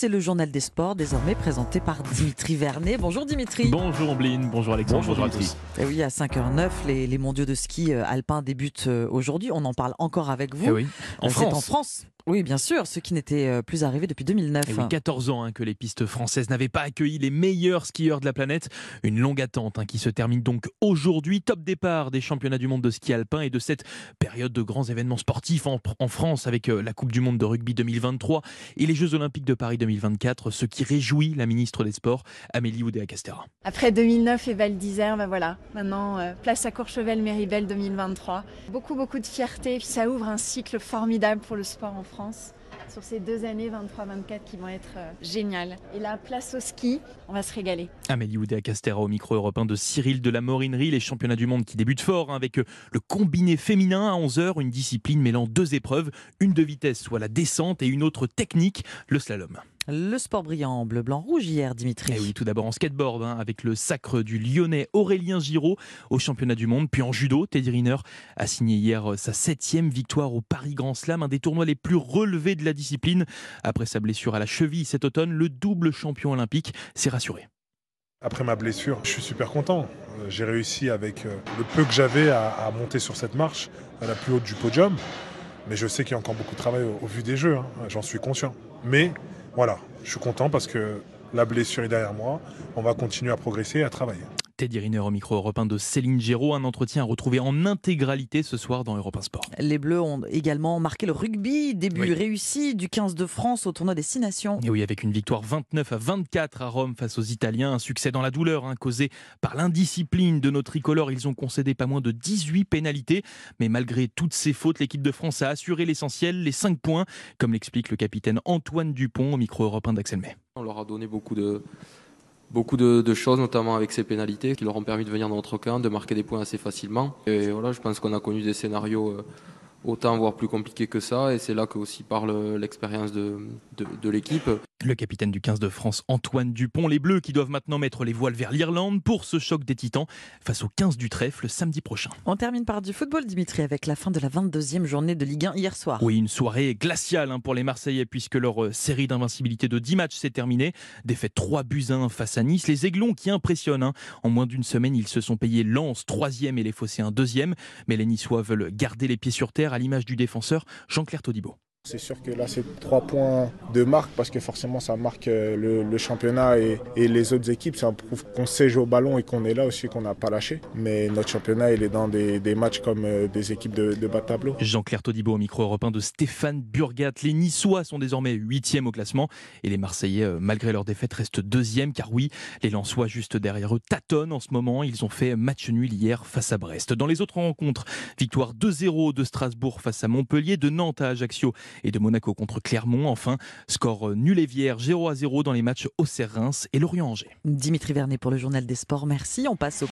c'est le journal des sports, désormais présenté par Dimitri Vernet. Bonjour Dimitri. Bonjour Bline, bonjour Alexandre, bonjour, à tous. Et oui, à 5h09, les, les mondiaux de ski euh, alpin débutent euh, aujourd'hui. On en parle encore avec vous. Eh oui, en Euh, c'est France. en France. Oui, bien sûr, ce qui n'était euh, plus arrivé depuis 2009. Et oui, 14 ans hein, que les pistes françaises n'avaient pas accueilli les meilleurs skieurs de la planète. Une longue attente hein, qui se termine donc aujourd'hui. Top départ des championnats du monde de ski alpin et de cette période de grands événements sportifs en, en France avec euh, la Coupe du monde de rugby 2023 et les Jeux olympiques de Paris 2024, ce qui réjouit la ministre des Sports, Amélie Oudéa-Castera. Après 2009 et Val d'Isère, ben voilà, maintenant euh, place à Courchevel-Méribel 2023. Beaucoup beaucoup de fierté, puis ça ouvre un cycle formidable pour le sport en France sur ces deux années 23-24 qui vont être euh, géniales. Et là, place au ski, on va se régaler. Amélie Oudéa-Castera au micro européen de Cyril de la Morinerie, les championnats du monde qui débutent fort hein, avec euh, le combiné féminin à 11h, une discipline mêlant deux épreuves, une de vitesse, soit la descente, et une autre technique, le slalom. Le sport brillant en bleu, blanc, rouge hier, Dimitri. Et Eh oui, tout d'abord en skateboard, hein, avec le sacre du lyonnais Aurélien Giraud au championnat du monde. Puis en judo, Teddy Riner a signé hier euh, sa septième victoire au Paris Grand Slam, un des tournois les plus relevés de la discipline. Après sa blessure à la cheville cet automne, le double champion olympique s'est rassuré. Après ma blessure, je suis super content. Euh, J'ai réussi avec euh, le peu que j'avais à, à monter sur cette marche à la plus haute du podium. Mais je sais qu'il y a encore beaucoup de travail au, au vu des jeux, hein. j'en suis conscient. Mais voilà, je suis content parce que la blessure est derrière moi. On va continuer à progresser et à travailler. Teddy Riner au micro européen de Céline Géraud, un entretien à retrouver en intégralité ce soir dans Europe 1 Sport. Les Bleus ont également marqué le rugby, début Oui. réussi du 15 de France au tournoi des Six Nations. Et oui, avec une victoire 29 à 24 à Rome face aux Italiens, un succès dans la douleur hein, causé par l'indiscipline de nos tricolores. Ils ont concédé pas moins de 18 pénalités, mais malgré toutes ces fautes, l'équipe de France a assuré l'essentiel, les 5 points, comme l'explique le capitaine Antoine Dupont au micro européen d'Axel May. On leur a donné beaucoup de, beaucoup de, choses, notamment avec ces pénalités, qui leur ont permis de venir dans notre camp, de marquer des points assez facilement. Et voilà, je pense qu'on a connu des scénarios euh, autant, voire plus compliqués que ça. Et c'est là que aussi parle l'expérience de, de, de l'équipe. Le capitaine du 15 de France, Antoine Dupont. Les Bleus qui doivent maintenant mettre les voiles vers l'Irlande pour ce choc des titans face au 15 du trèfle samedi prochain. On termine par du football, Dimitri, avec la fin de la 22e journée de Ligue 1 hier soir. Oui, une soirée glaciale hein, pour les Marseillais puisque leur euh, série d'invincibilité de 10 matchs s'est terminée. Défaite 3 buts à 1 face à Nice. Les Aiglons qui impressionnent. hein. En moins d'une semaine, ils se sont payés Lens 3e et les Phocéens 2e. Mais les Niçois veulent garder les pieds sur terre à l'image du défenseur Jean-Claire Todibo. C'est sûr que là, c'est trois points de marque parce que forcément, ça marque euh, le, championnat et, les autres équipes. Ça prouve qu'on sait jouer au ballon et qu'on est là aussi, qu'on n'a pas lâché. Mais notre championnat, il est dans des, matchs comme euh, des équipes de, bas de tableau. Jean-Claire Todibo au micro européen de Stéphane Burgat. Les Niçois sont désormais 8e au classement et les Marseillais, euh, malgré leur défaite, restent 2e car oui, les Lensois juste derrière eux tâtonnent en ce moment. Ils ont fait match nul hier face à Brest. Dans les autres rencontres, victoire 2-0 de Strasbourg face à Montpellier, de Nantes à Ajaccio et de Monaco contre Clermont. Enfin, score euh, nul et vierge 0 0 dans les matchs Auxerre-Reims et Lorient-Angers. Dimitri Vernet pour le journal des sports. Merci. On passe au